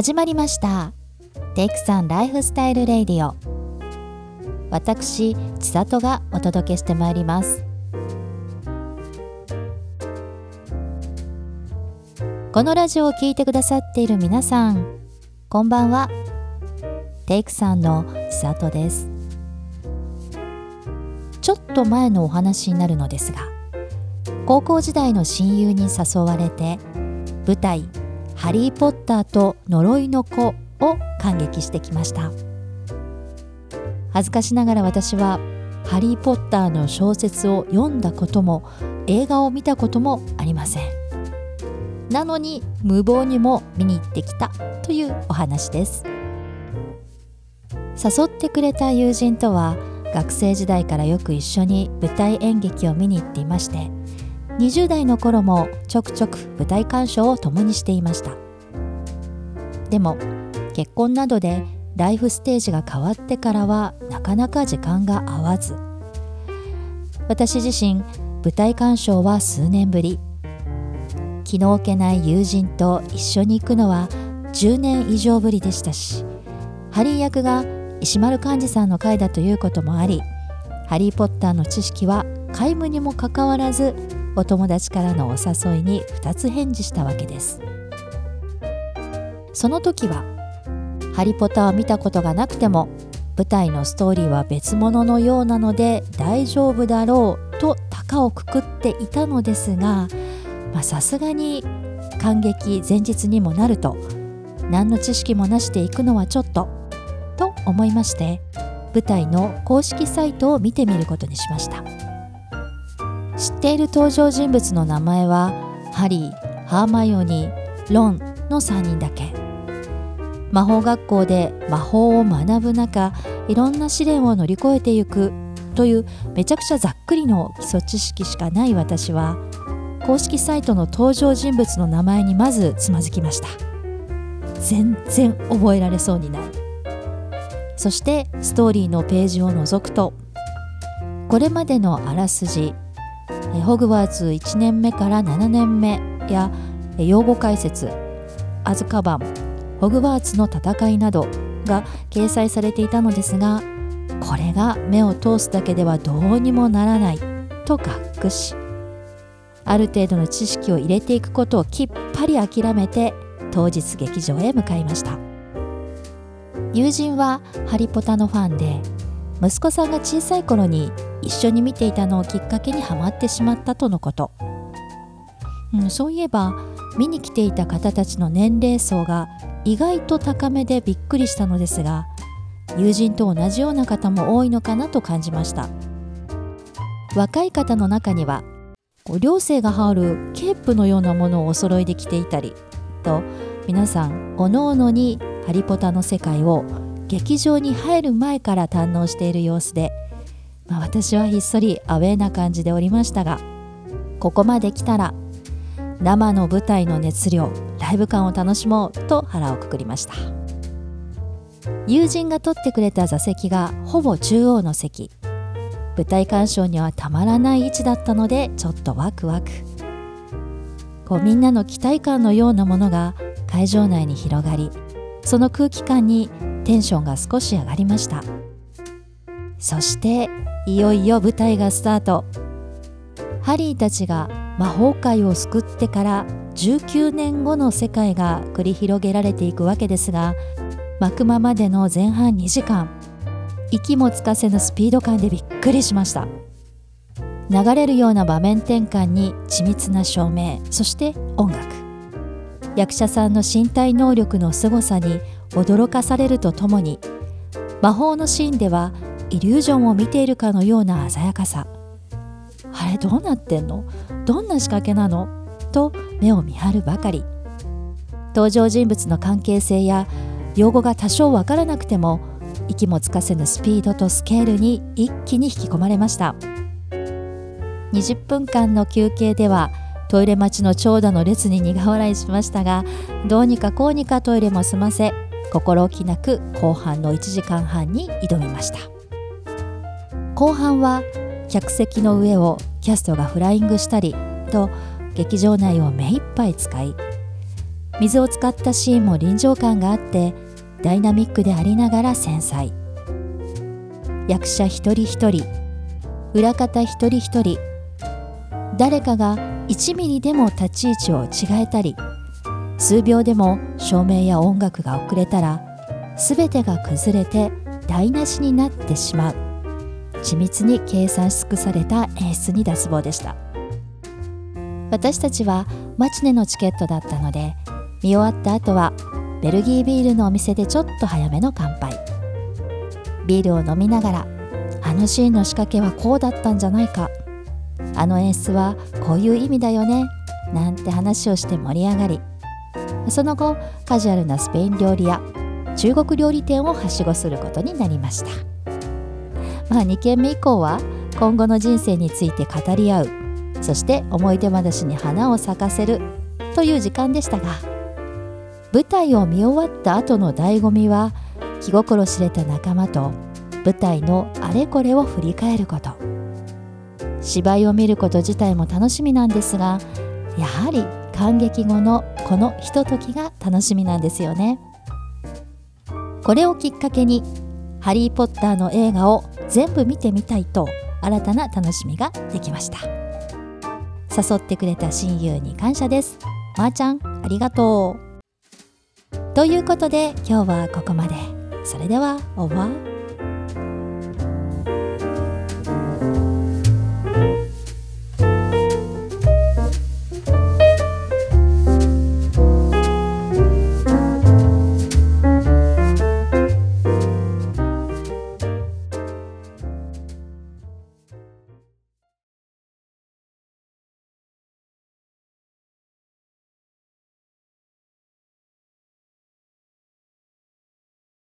始まりました。テイクさんライフスタイルレディオ。私千里がお届けしてまいります。このラジオを聴いてくださっている皆さんこんばんは。テイクさんの千里です。ちょっと前のお話になるのですが高校時代の親友に誘われて舞台ハリー・ポッターと呪いの子を感激してきました。恥ずかしながら私はハリー・ポッターの小説を読んだことも映画を見たこともありません。なのに無謀にも見に行ってきたというお話です。誘ってくれた友人とは学生時代からよく一緒に舞台演劇を見に行っていまして20代の頃もちょくちょく舞台鑑賞を共にしていました。でも結婚などでライフステージが変わってからはなかなか時間が合わず。私自身舞台鑑賞は数年ぶり。気の置けない友人と一緒に行くのは10年以上ぶりでしたしハリー役が石丸幹二さんの回だということもありハリー・ポッターの知識は皆無にもかかわらずお友達からのお誘いに2つ返事したわけですその時は「ハリポタ」を見たことがなくても舞台のストーリーは別物のようなので大丈夫だろうと高をくくっていたのですがさすがに感激前日にもなると何の知識もなしで行くのはちょっとと思いまして舞台の公式サイトを見てみることにしました。知っている登場人物の名前はハリーハーマイオニーロンの3人だけ。魔法学校で魔法を学ぶ中いろんな試練を乗り越えていくというめちゃくちゃざっくりの基礎知識しかない私は公式サイトの登場人物の名前にまずつまずきました。全然覚えられそうにない。そしてストーリーのページを覗くとこれまでのあらすじホグワーツ1年目から7年目や用語解説アズカバンホグワーツの戦いなどが掲載されていたのですがこれが目を通すだけではどうにもならないとがっくしある程度の知識を入れていくことをきっぱり諦めて当日劇場へ向かいました。友人はハリポタのファンで息子さんが小さい頃に一緒に見ていたのをきっかけにはまってしまったとのこと、うん、そういえば見に来ていた方たちの年齢層が意外と高めでびっくりしたのですが友人と同じような方も多いのかなと感じました。若い方の中には寮生が羽織るケープのようなものをお揃いで着ていたりと皆さんおのおのにハリポタの世界を劇場に入る前から堪能している様子でまあ、私はひっそりアウェーな感じでおりましたがここまで来たら生の舞台の熱量ライブ感を楽しもうと腹をくくりました。友人が取ってくれた座席がほぼ中央の席。舞台鑑賞にはたまらない位置だったのでちょっとワクワク。こうみんなの期待感のようなものが会場内に広がりその空気感にテンションが少し上がりました。そしていよいよ舞台がスタート。ハリーたちが魔法界を救ってから19年後の世界が繰り広げられていくわけですが幕間までの前半2時間息もつかせぬスピード感でびっくりしました。流れるような場面転換に緻密な照明そして音楽。役者さんの身体能力の凄さに驚かされるとともに魔法のシーンではイリュージョンを見ているかのような鮮やかさ。あれどうなってんの？どんな仕掛けなの？と目を見張るばかり。登場人物の関係性や用語が多少わからなくても息もつかせぬスピードとスケールに一気に引き込まれました。20分間の休憩ではトイレ待ちの長蛇の列に苦笑いしましたがどうにかこうにかトイレも済ませ心置きなく後半の1時間半に挑みました。後半は客席の上をキャストがフライングしたりと劇場内を目いっぱい使い水を使ったシーンも臨場感があってダイナミックでありながら繊細。役者一人一人裏方一人一人誰かが1ミリでも立ち位置を違えたり数秒でも照明や音楽が遅れたら全てが崩れて台無しになってしまう。緻密に計算し尽くされた演出に脱帽でした。私たちはマチネのチケットだったので見終わった後はベルギービールのお店でちょっと早めの乾杯。ビールを飲みながらあのシーンの仕掛けはこうだったんじゃないか。あの演出はこういう意味だよねなんて話をして盛り上がりその後カジュアルなスペイン料理や中国料理店をはしごすることになりました。まあ2軒目以降は今後の人生について語り合う。そして思い出話に花を咲かせる。という時間でしたが舞台を見終わった後の醍醐味は気心知れた仲間と舞台のあれこれを振り返ること。芝居を見ること自体も楽しみなんですがやはり感激後のこのひとときが楽しみなんですよね。これをきっかけに「ハリー・ポッター」の映画を全部見てみたいと新たな楽しみができました。誘ってくれた親友に感謝です。まー、あ、ちゃんありがとう。ということで今日はここまで。それではオーバー。